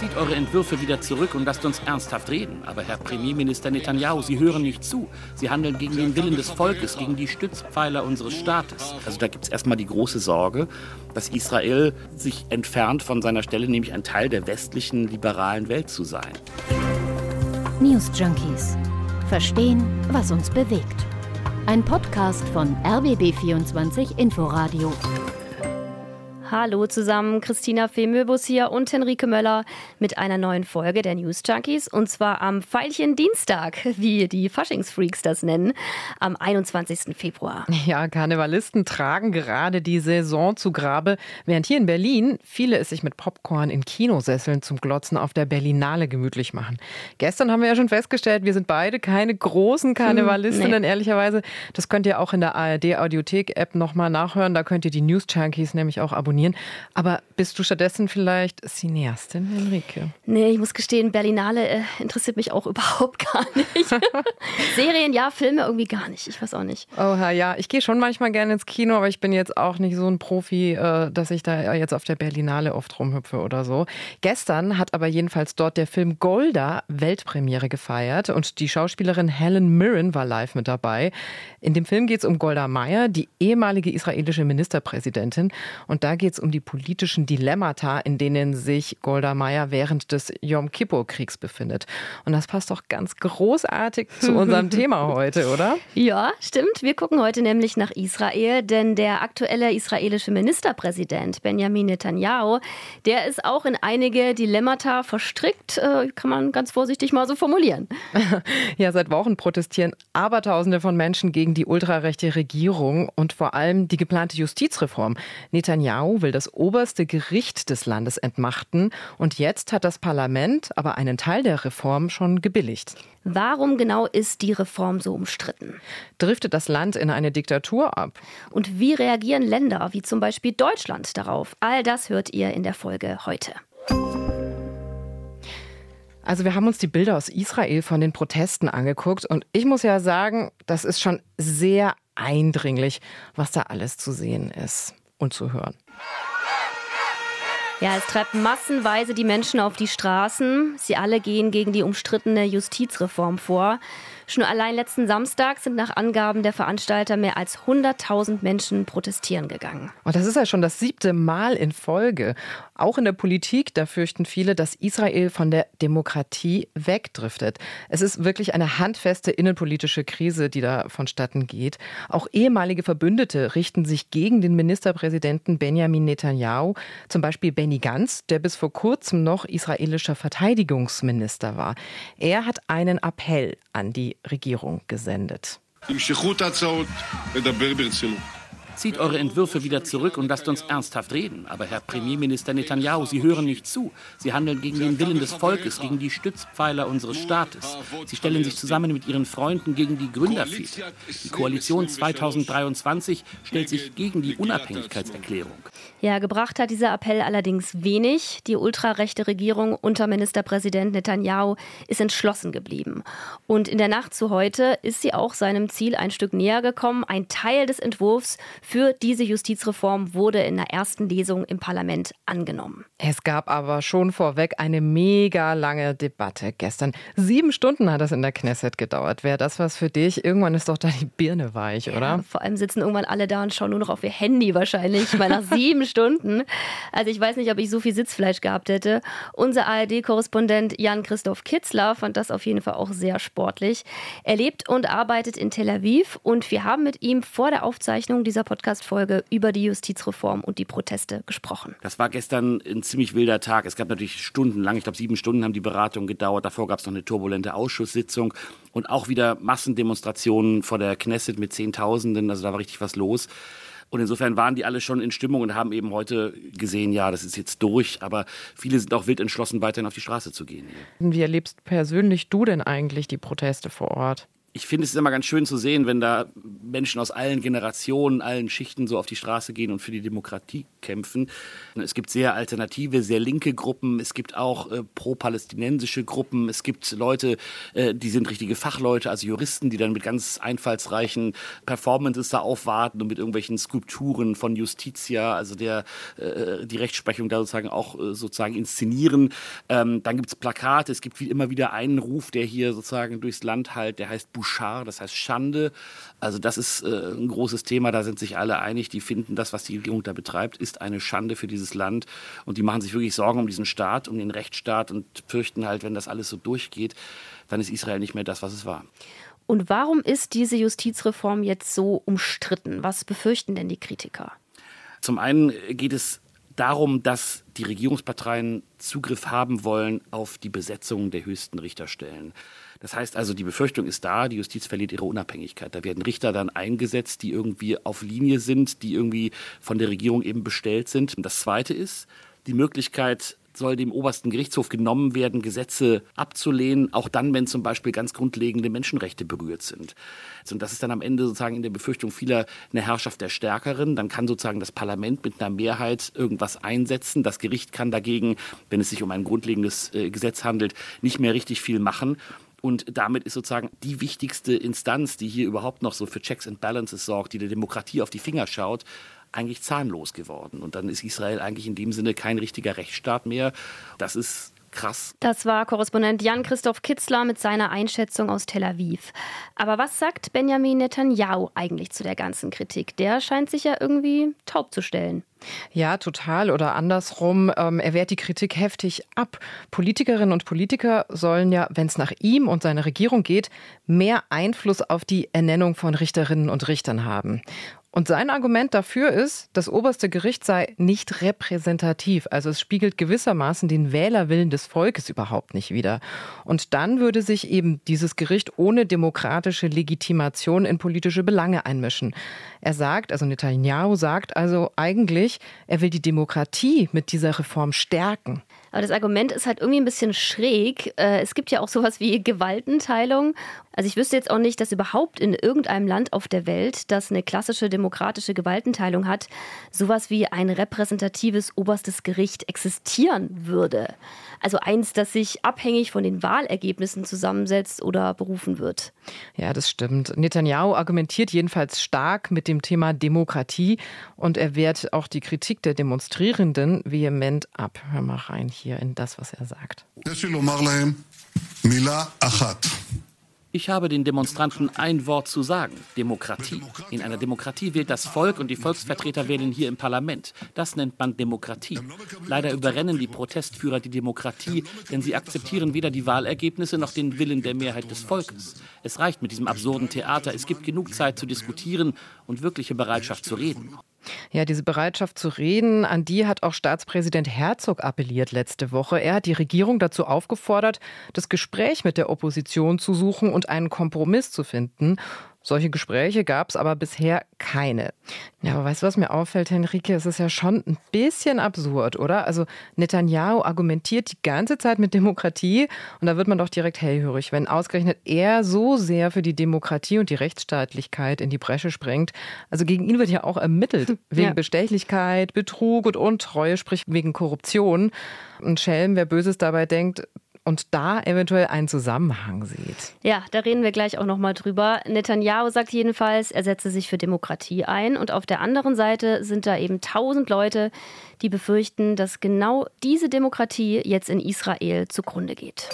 Zieht eure Entwürfe wieder zurück und lasst uns ernsthaft reden. Aber Herr Premierminister Netanyahu, Sie hören nicht zu. Sie handeln gegen den Willen des Volkes, gegen die Stützpfeiler unseres Staates. Also da gibt es erstmal die große Sorge, dass Israel sich entfernt von seiner Stelle, nämlich ein Teil der westlichen liberalen Welt zu sein. News Junkies. Verstehen, was uns bewegt. Ein Podcast von RBB24 Inforadio. Hallo zusammen, Christina Femöbus hier und Henrike Möller mit einer neuen Folge der News Junkies und zwar am Pfeilchen Dienstag, wie die Faschingsfreaks das nennen, am 21. Februar. Ja, Karnevalisten tragen gerade die Saison zu Grabe, während hier in Berlin viele es sich mit Popcorn in Kinosesseln zum Glotzen auf der Berlinale gemütlich machen. Gestern haben wir ja schon festgestellt, wir sind beide keine großen Karnevalistinnen, hm, nee. ehrlicherweise. Das könnt ihr auch in der ARD Audiothek App nochmal nachhören, da könnt ihr die News Junkies nämlich auch abonnieren abonnieren. Aber bist du stattdessen vielleicht Cineastin, Henrike? Nee, ich muss gestehen, Berlinale äh, interessiert mich auch überhaupt gar nicht. Serien ja, Filme irgendwie gar nicht. Ich weiß auch nicht. Oha, ja. Ich gehe schon manchmal gerne ins Kino, aber ich bin jetzt auch nicht so ein Profi, äh, dass ich da jetzt auf der Berlinale oft rumhüpfe oder so. Gestern hat aber jedenfalls dort der Film Golda Weltpremiere gefeiert und die Schauspielerin Helen Mirren war live mit dabei. In dem Film geht es um Golda Meir, die ehemalige israelische Ministerpräsidentin. Und da geht geht es um die politischen Dilemmata, in denen sich Golda Meir während des Yom Kippur-Kriegs befindet. Und das passt doch ganz großartig zu unserem Thema heute, oder? Ja, stimmt. Wir gucken heute nämlich nach Israel, denn der aktuelle israelische Ministerpräsident Benjamin Netanyahu, der ist auch in einige Dilemmata verstrickt, äh, kann man ganz vorsichtig mal so formulieren. ja, seit Wochen protestieren Abertausende von Menschen gegen die ultrarechte Regierung und vor allem die geplante Justizreform. Netanyahu will das oberste Gericht des Landes entmachten und jetzt hat das Parlament aber einen Teil der Reform schon gebilligt. Warum genau ist die Reform so umstritten? Driftet das Land in eine Diktatur ab? Und wie reagieren Länder wie zum Beispiel Deutschland darauf? All das hört ihr in der Folge heute. Also wir haben uns die Bilder aus Israel von den Protesten angeguckt und ich muss ja sagen, das ist schon sehr eindringlich, was da alles zu sehen ist und zu hören. Ja, es treibt massenweise die Menschen auf die Straßen. Sie alle gehen gegen die umstrittene Justizreform vor. Schon allein letzten Samstag sind nach Angaben der Veranstalter mehr als 100.000 Menschen protestieren gegangen. Und das ist ja schon das siebte Mal in Folge. Auch in der Politik, da fürchten viele, dass Israel von der Demokratie wegdriftet. Es ist wirklich eine handfeste innenpolitische Krise, die da vonstatten geht. Auch ehemalige Verbündete richten sich gegen den Ministerpräsidenten Benjamin Netanyahu, zum Beispiel Benny Gantz, der bis vor kurzem noch israelischer Verteidigungsminister war. Er hat einen Appell an die Regierung gesendet. Zieht eure Entwürfe wieder zurück und lasst uns ernsthaft reden. Aber Herr Premierminister Netanyahu, Sie hören nicht zu. Sie handeln gegen den Willen des Volkes, gegen die Stützpfeiler unseres Staates. Sie stellen sich zusammen mit Ihren Freunden gegen die Gründerväter. Die Koalition 2023 stellt sich gegen die Unabhängigkeitserklärung. Ja, gebracht hat dieser Appell allerdings wenig. Die ultrarechte Regierung unter Ministerpräsident Netanyahu ist entschlossen geblieben. Und in der Nacht zu heute ist sie auch seinem Ziel ein Stück näher gekommen. Ein Teil des Entwurfs für diese Justizreform wurde in der ersten Lesung im Parlament angenommen. Es gab aber schon vorweg eine mega lange Debatte gestern. Sieben Stunden hat das in der Knesset gedauert. Wäre das was für dich? Irgendwann ist doch da die Birne weich, oder? Ja, vor allem sitzen irgendwann alle da und schauen nur noch auf ihr Handy wahrscheinlich. Mal nach sieben Stunden. Also ich weiß nicht, ob ich so viel Sitzfleisch gehabt hätte. Unser ARD-Korrespondent Jan-Christoph Kitzler fand das auf jeden Fall auch sehr sportlich. Er lebt und arbeitet in Tel Aviv und wir haben mit ihm vor der Aufzeichnung dieser Podcast-Folge über die Justizreform und die Proteste gesprochen. Das war gestern ein ziemlich wilder Tag. Es gab natürlich stundenlang, ich glaube sieben Stunden haben die Beratungen gedauert. Davor gab es noch eine turbulente Ausschusssitzung und auch wieder Massendemonstrationen vor der Knesset mit Zehntausenden. Also da war richtig was los. Und insofern waren die alle schon in Stimmung und haben eben heute gesehen, ja, das ist jetzt durch. Aber viele sind auch wild entschlossen, weiterhin auf die Straße zu gehen. Wie erlebst persönlich du denn eigentlich die Proteste vor Ort? Ich finde es immer ganz schön zu sehen, wenn da Menschen aus allen Generationen, allen Schichten so auf die Straße gehen und für die Demokratie kämpfen. Es gibt sehr alternative, sehr linke Gruppen. Es gibt auch äh, pro-palästinensische Gruppen. Es gibt Leute, äh, die sind richtige Fachleute, also Juristen, die dann mit ganz einfallsreichen Performances da aufwarten und mit irgendwelchen Skulpturen von Justitia, also der äh, die Rechtsprechung da sozusagen auch äh, sozusagen inszenieren. Ähm, dann gibt es Plakate. Es gibt wie immer wieder einen Ruf, der hier sozusagen durchs Land halt, der heißt Bouchard, das heißt Schande. Also das ist äh, ein großes Thema, da sind sich alle einig, die finden, das, was die Regierung da betreibt, ist eine Schande für dieses Land und die machen sich wirklich Sorgen um diesen Staat, um den Rechtsstaat und fürchten halt, wenn das alles so durchgeht, dann ist Israel nicht mehr das, was es war. Und warum ist diese Justizreform jetzt so umstritten? Was befürchten denn die Kritiker? Zum einen geht es darum, dass die Regierungsparteien Zugriff haben wollen auf die Besetzung der höchsten Richterstellen. Das heißt also, die Befürchtung ist da, die Justiz verliert ihre Unabhängigkeit. Da werden Richter dann eingesetzt, die irgendwie auf Linie sind, die irgendwie von der Regierung eben bestellt sind. Und das Zweite ist die Möglichkeit, soll dem obersten Gerichtshof genommen werden, Gesetze abzulehnen, auch dann, wenn zum Beispiel ganz grundlegende Menschenrechte berührt sind. Und das ist dann am Ende sozusagen in der Befürchtung vieler eine Herrschaft der Stärkeren. Dann kann sozusagen das Parlament mit einer Mehrheit irgendwas einsetzen. Das Gericht kann dagegen, wenn es sich um ein grundlegendes äh, Gesetz handelt, nicht mehr richtig viel machen. Und damit ist sozusagen die wichtigste Instanz, die hier überhaupt noch so für Checks and Balances sorgt, die der Demokratie auf die Finger schaut, eigentlich zahnlos geworden. Und dann ist Israel eigentlich in dem Sinne kein richtiger Rechtsstaat mehr. Das ist krass. Das war Korrespondent Jan-Christoph Kitzler mit seiner Einschätzung aus Tel Aviv. Aber was sagt Benjamin Netanyahu eigentlich zu der ganzen Kritik? Der scheint sich ja irgendwie taub zu stellen. Ja, total. Oder andersrum, ähm, er wehrt die Kritik heftig ab. Politikerinnen und Politiker sollen ja, wenn es nach ihm und seiner Regierung geht, mehr Einfluss auf die Ernennung von Richterinnen und Richtern haben. Und sein Argument dafür ist, das oberste Gericht sei nicht repräsentativ. Also es spiegelt gewissermaßen den Wählerwillen des Volkes überhaupt nicht wider. Und dann würde sich eben dieses Gericht ohne demokratische Legitimation in politische Belange einmischen. Er sagt, also Netanyahu sagt also eigentlich, er will die Demokratie mit dieser Reform stärken. Aber das Argument ist halt irgendwie ein bisschen schräg. Äh, es gibt ja auch sowas wie Gewaltenteilung. Also ich wüsste jetzt auch nicht, dass überhaupt in irgendeinem Land auf der Welt, das eine klassische demokratische Gewaltenteilung hat, sowas wie ein repräsentatives oberstes Gericht existieren würde. Also eins, das sich abhängig von den Wahlergebnissen zusammensetzt oder berufen wird. Ja, das stimmt. Netanyahu argumentiert jedenfalls stark mit dem Thema Demokratie und er wehrt auch die Kritik der Demonstrierenden vehement ab. Hör mal rein hier in das, was er sagt. Ich habe den Demonstranten ein Wort zu sagen. Demokratie. In einer Demokratie wählt das Volk und die Volksvertreter wählen hier im Parlament. Das nennt man Demokratie. Leider überrennen die Protestführer die Demokratie, denn sie akzeptieren weder die Wahlergebnisse noch den Willen der Mehrheit des Volkes. Es reicht mit diesem absurden Theater. Es gibt genug Zeit zu diskutieren und wirkliche Bereitschaft zu reden. Ja, diese Bereitschaft zu reden, an die hat auch Staatspräsident Herzog appelliert letzte Woche. Er hat die Regierung dazu aufgefordert, das Gespräch mit der Opposition zu suchen und einen Kompromiss zu finden. Solche Gespräche gab es aber bisher keine. Ja, aber weißt du, was mir auffällt, Henrike? Es ist ja schon ein bisschen absurd, oder? Also Netanyahu argumentiert die ganze Zeit mit Demokratie und da wird man doch direkt hellhörig, wenn ausgerechnet er so sehr für die Demokratie und die Rechtsstaatlichkeit in die Bresche springt. Also gegen ihn wird ja auch ermittelt wegen ja. Bestechlichkeit, Betrug und Untreue, sprich wegen Korruption. Und Schelm, wer Böses dabei denkt, und da eventuell einen Zusammenhang sieht. Ja, da reden wir gleich auch noch mal drüber. Netanyahu sagt jedenfalls, er setze sich für Demokratie ein und auf der anderen Seite sind da eben tausend Leute, die befürchten, dass genau diese Demokratie jetzt in Israel zugrunde geht.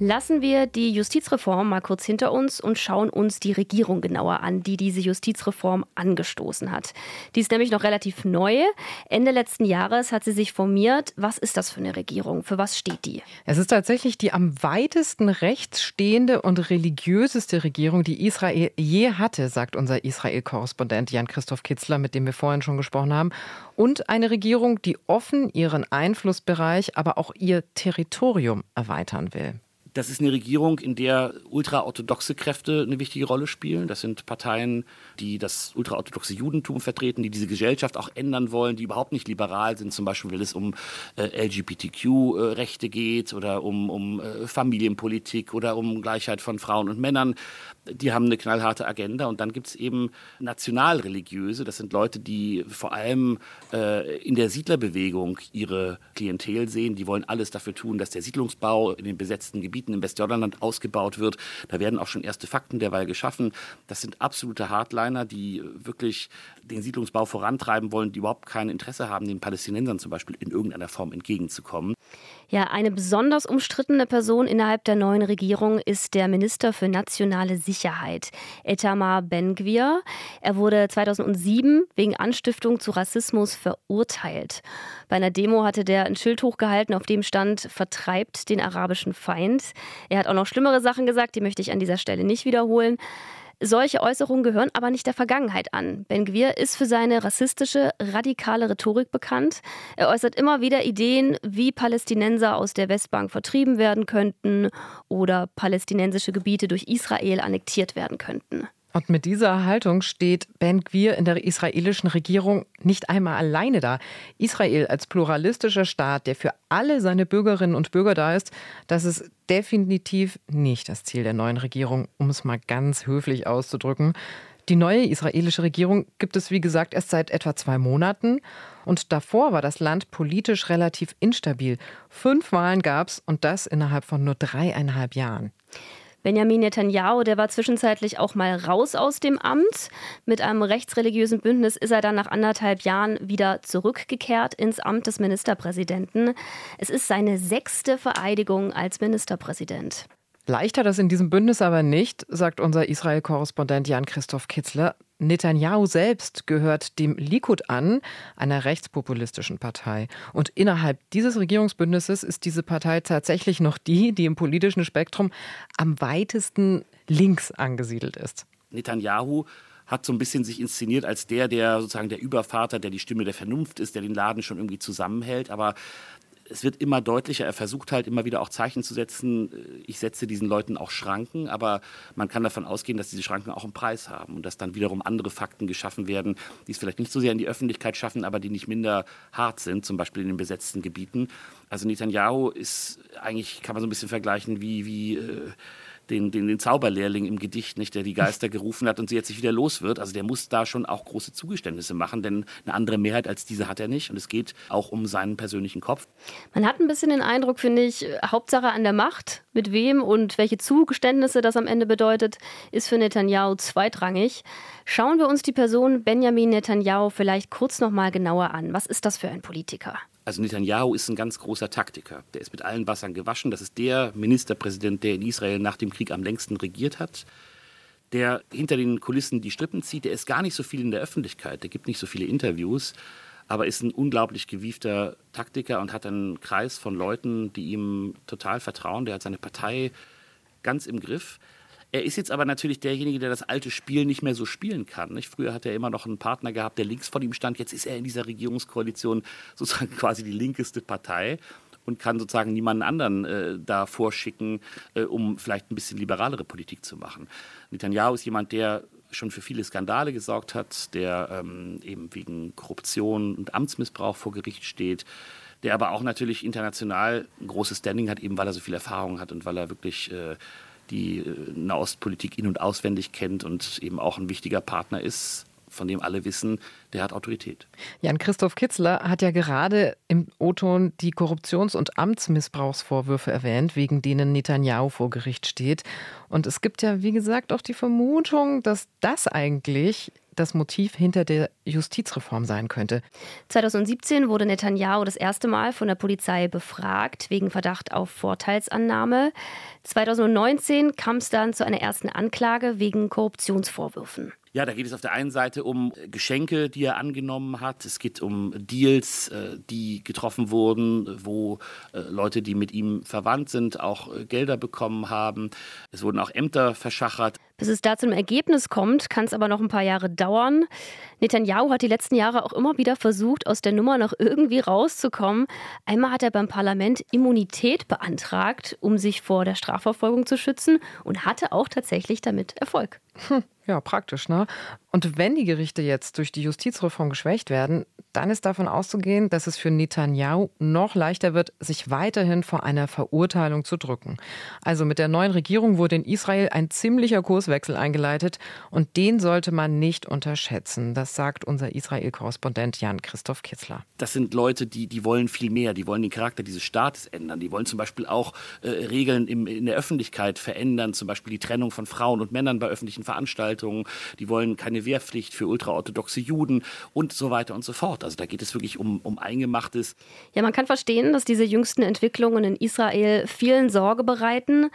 Lassen wir die Justizreform mal kurz hinter uns und schauen uns die Regierung genauer an, die diese Justizreform angestoßen hat. Die ist nämlich noch relativ neu. Ende letzten Jahres hat sie sich formiert. Was ist das für eine Regierung? Für was steht die? Es ist tatsächlich die am weitesten rechts stehende und religiöseste Regierung, die Israel je hatte, sagt unser Israel-Korrespondent Jan-Christoph Kitzler, mit dem wir vorhin schon gesprochen haben. Und eine Regierung, die offen ihren Einflussbereich, aber auch ihr Territorium erweitern will Das ist eine Regierung, in der ultraorthodoxe Kräfte eine wichtige Rolle spielen. Das sind Parteien, die das ultraorthodoxe Judentum vertreten, die diese Gesellschaft auch ändern wollen, die überhaupt nicht liberal sind, zum Beispiel wenn es um äh, LGBTQ-Rechte geht oder um, um äh, Familienpolitik oder um Gleichheit von Frauen und Männern. Die haben eine knallharte Agenda. Und dann gibt es eben nationalreligiöse, das sind Leute, die vor allem äh, in der Siedlerbewegung ihre Klientel sehen. Die wollen alles dafür tun, dass der Siedlungsbau in den besetzten Gebieten Gebieten im Westjordanland ausgebaut wird. Da werden auch schon erste Fakten derweil geschaffen. Das sind absolute Hardliner, die wirklich den Siedlungsbau vorantreiben wollen, die überhaupt kein Interesse haben, den Palästinensern zum Beispiel in irgendeiner Form entgegenzukommen. Ja, eine besonders umstrittene Person innerhalb der neuen Regierung ist der Minister für nationale Sicherheit, Etamar Ben-Gvir. Er wurde 2007 wegen Anstiftung zu Rassismus verurteilt. Bei einer Demo hatte der ein Schild hochgehalten, auf dem stand, vertreibt den arabischen Feind. Er hat auch noch schlimmere Sachen gesagt, die möchte ich an dieser Stelle nicht wiederholen. Solche Äußerungen gehören aber nicht der Vergangenheit an. Ben Gwir ist für seine rassistische, radikale Rhetorik bekannt. Er äußert immer wieder Ideen, wie Palästinenser aus der Westbank vertrieben werden könnten oder palästinensische Gebiete durch Israel annektiert werden könnten. Und mit dieser Haltung steht Ben Gwir in der israelischen Regierung nicht einmal alleine da. Israel als pluralistischer Staat, der für alle seine Bürgerinnen und Bürger da ist, das ist definitiv nicht das Ziel der neuen Regierung, um es mal ganz höflich auszudrücken. Die neue israelische Regierung gibt es, wie gesagt, erst seit etwa zwei Monaten. Und davor war das Land politisch relativ instabil. Fünf Wahlen gab es und das innerhalb von nur dreieinhalb Jahren. Benjamin Netanyahu, der war zwischenzeitlich auch mal raus aus dem Amt. Mit einem rechtsreligiösen Bündnis ist er dann nach anderthalb Jahren wieder zurückgekehrt ins Amt des Ministerpräsidenten. Es ist seine sechste Vereidigung als Ministerpräsident. Leichter das in diesem Bündnis aber nicht, sagt unser Israel-Korrespondent Jan-Christoph Kitzler. Netanyahu selbst gehört dem Likud an, einer rechtspopulistischen Partei. Und innerhalb dieses Regierungsbündnisses ist diese Partei tatsächlich noch die, die im politischen Spektrum am weitesten links angesiedelt ist. Netanyahu hat so ein bisschen sich inszeniert als der, der sozusagen der Übervater, der die Stimme der Vernunft ist, der den Laden schon irgendwie zusammenhält. Aber es wird immer deutlicher. Er versucht halt immer wieder auch Zeichen zu setzen. Ich setze diesen Leuten auch Schranken, aber man kann davon ausgehen, dass diese Schranken auch einen Preis haben und dass dann wiederum andere Fakten geschaffen werden, die es vielleicht nicht so sehr in die Öffentlichkeit schaffen, aber die nicht minder hart sind, zum Beispiel in den besetzten Gebieten. Also Netanyahu ist eigentlich, kann man so ein bisschen vergleichen wie, wie äh, den, den, den Zauberlehrling im Gedicht, nicht, der die Geister gerufen hat und sie jetzt nicht wieder los wird. Also der muss da schon auch große Zugeständnisse machen, denn eine andere Mehrheit als diese hat er nicht. Und es geht auch um seinen persönlichen Kopf. Man hat ein bisschen den Eindruck, finde ich, Hauptsache an der Macht. Mit wem und welche Zugeständnisse das am Ende bedeutet, ist für Netanyahu zweitrangig. Schauen wir uns die Person Benjamin Netanyahu vielleicht kurz noch mal genauer an. Was ist das für ein Politiker? Also Netanyahu ist ein ganz großer Taktiker. Der ist mit allen Wassern gewaschen. Das ist der Ministerpräsident, der in Israel nach dem Krieg am längsten regiert hat. Der hinter den Kulissen die Strippen zieht. Der ist gar nicht so viel in der Öffentlichkeit. Der gibt nicht so viele Interviews. Aber ist ein unglaublich gewiefter Taktiker und hat einen Kreis von Leuten, die ihm total vertrauen. Der hat seine Partei ganz im Griff. Er ist jetzt aber natürlich derjenige, der das alte Spiel nicht mehr so spielen kann. Nicht? Früher hat er immer noch einen Partner gehabt, der links von ihm stand. Jetzt ist er in dieser Regierungskoalition sozusagen quasi die linkeste Partei und kann sozusagen niemanden anderen äh, da vorschicken, äh, um vielleicht ein bisschen liberalere Politik zu machen. Netanyahu ist jemand, der schon für viele Skandale gesorgt hat, der ähm, eben wegen Korruption und Amtsmissbrauch vor Gericht steht, der aber auch natürlich international ein großes Standing hat, eben weil er so viel Erfahrung hat und weil er wirklich äh, die äh, Nahostpolitik in- und auswendig kennt und eben auch ein wichtiger Partner ist, von dem alle wissen, der hat Autorität. Jan-Christoph Kitzler hat ja gerade im O-Ton die Korruptions- und Amtsmissbrauchsvorwürfe erwähnt, wegen denen Netanyahu vor Gericht steht. Und es gibt ja, wie gesagt, auch die Vermutung, dass das eigentlich das Motiv hinter der Justizreform sein könnte. 2017 wurde Netanyahu das erste Mal von der Polizei befragt wegen Verdacht auf Vorteilsannahme. 2019 kam es dann zu einer ersten Anklage wegen Korruptionsvorwürfen. Ja, da geht es auf der einen Seite um Geschenke, die er angenommen hat. Es geht um Deals, äh, die getroffen wurden, wo äh, Leute, die mit ihm verwandt sind, auch äh, Gelder bekommen haben. Es wurden auch Ämter verschachert. Bis es da zu einem Ergebnis kommt, kann es aber noch ein paar Jahre dauern. Netanyahu hat die letzten Jahre auch immer wieder versucht, aus der Nummer noch irgendwie rauszukommen. Einmal hat er beim Parlament Immunität beantragt, um sich vor der Strafverfolgung zu schützen und hatte auch tatsächlich damit Erfolg. Hm, ja, praktisch, ne? Und wenn die Gerichte jetzt durch die Justizreform geschwächt werden, dann ist davon auszugehen, dass es für Netanyahu noch leichter wird, sich weiterhin vor einer Verurteilung zu drücken. Also mit der neuen Regierung wurde in Israel ein ziemlicher Kurswechsel eingeleitet und den sollte man nicht unterschätzen. Das sagt unser Israel-Korrespondent Jan-Christoph Kitzler. Das sind Leute, die, die wollen viel mehr. Die wollen den Charakter dieses Staates ändern. Die wollen zum Beispiel auch äh, Regeln im, in der Öffentlichkeit verändern, zum Beispiel die Trennung von Frauen und Männern bei öffentlichen Veranstaltungen. Die wollen keine Wehrpflicht für ultraorthodoxe Juden und so weiter und so fort. Also da geht es wirklich um, um Eingemachtes. Ja, man kann verstehen, dass diese jüngsten Entwicklungen in Israel vielen Sorge bereiten.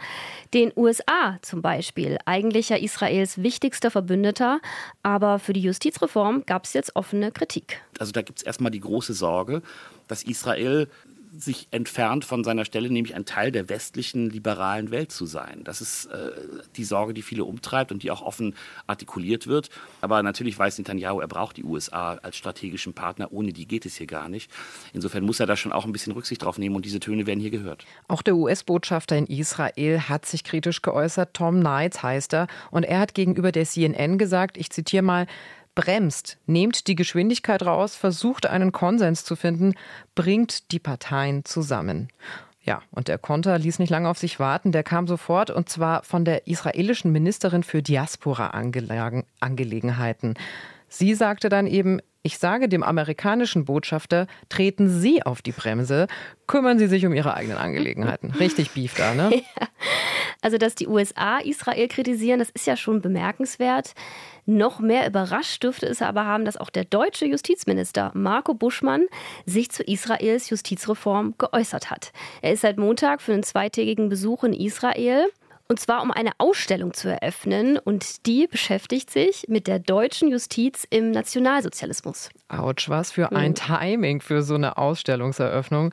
Den USA zum Beispiel, eigentlich ja Israels wichtigster Verbündeter. Aber für die Justizreform gab es jetzt offene Kritik. Also da gibt es erstmal die große Sorge, dass Israel sich entfernt von seiner Stelle, nämlich ein Teil der westlichen liberalen Welt zu sein. Das ist äh, die Sorge, die viele umtreibt und die auch offen artikuliert wird. Aber natürlich weiß Netanyahu, er braucht die USA als strategischen Partner. Ohne die geht es hier gar nicht. Insofern muss er da schon auch ein bisschen Rücksicht drauf nehmen und diese Töne werden hier gehört. Auch der US-Botschafter in Israel hat sich kritisch geäußert. Tom Knights heißt er. Und er hat gegenüber der CNN gesagt, ich zitiere mal, bremst, nehmt die Geschwindigkeit raus, versucht einen Konsens zu finden, bringt die Parteien zusammen. Ja, und der Konter ließ nicht lange auf sich warten. Der kam sofort und zwar von der israelischen Ministerin für Diaspora-Angelegenheiten. Sie sagte dann eben, ich sage dem amerikanischen Botschafter, treten Sie auf die Bremse, kümmern Sie sich um Ihre eigenen Angelegenheiten. Richtig Beef da, ne? Ja. Also, dass die USA Israel kritisieren, das ist ja schon bemerkenswert. Noch mehr überrascht dürfte es aber haben, dass auch der deutsche Justizminister Marco Buschmann sich zu Israels Justizreform geäußert hat. Er ist seit Montag für einen zweitägigen Besuch in Israel. Und zwar um eine Ausstellung zu eröffnen. Und die beschäftigt sich mit der deutschen Justiz im Nationalsozialismus. Autsch, was für ein mhm. Timing für so eine Ausstellungseröffnung.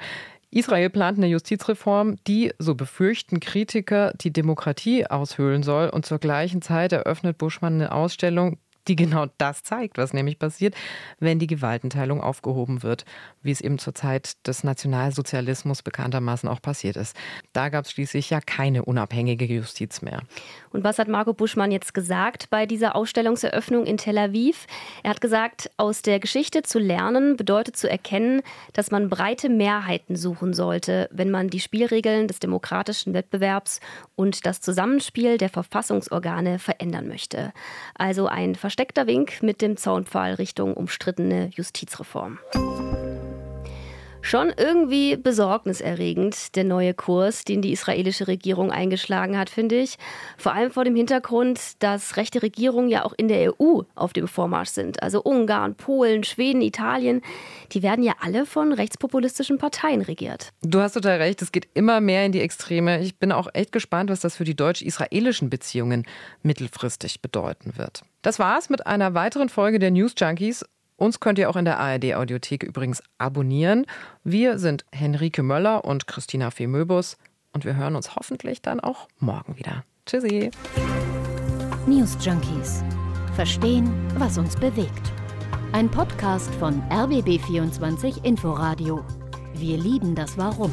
Israel plant eine Justizreform, die, so befürchten Kritiker, die Demokratie aushöhlen soll. Und zur gleichen Zeit eröffnet Buschmann eine Ausstellung, die genau das zeigt, was nämlich passiert, wenn die Gewaltenteilung aufgehoben wird, wie es eben zur Zeit des Nationalsozialismus bekanntermaßen auch passiert ist. Da gab es schließlich ja keine unabhängige Justiz mehr. Und was hat Marco Buschmann jetzt gesagt bei dieser Ausstellungseröffnung in Tel Aviv? Er hat gesagt, aus der Geschichte zu lernen bedeutet zu erkennen, dass man breite Mehrheiten suchen sollte, wenn man die Spielregeln des demokratischen Wettbewerbs und das Zusammenspiel der Verfassungsorgane verändern möchte. Also ein versteckter Wink mit dem Zaunpfahl Richtung umstrittene Justizreform. Schon irgendwie besorgniserregend, der neue Kurs, den die israelische Regierung eingeschlagen hat, finde ich. Vor allem vor dem Hintergrund, dass rechte Regierungen ja auch in der EU auf dem Vormarsch sind. Also Ungarn, Polen, Schweden, Italien, die werden ja alle von rechtspopulistischen Parteien regiert. Du hast total recht, es geht immer mehr in die Extreme. Ich bin auch echt gespannt, was das für die deutsch-israelischen Beziehungen mittelfristig bedeuten wird. Das war's mit einer weiteren Folge der News Junkies. Uns könnt ihr auch in der ARD Audiothek übrigens abonnieren. Wir sind Henrike Möller und Christina Femöbus und wir hören uns hoffentlich dann auch morgen wieder. Tschüssi. News Junkies. Verstehen, was uns bewegt. Ein Podcast von RBB24 Inforadio. Wir lieben das Warum.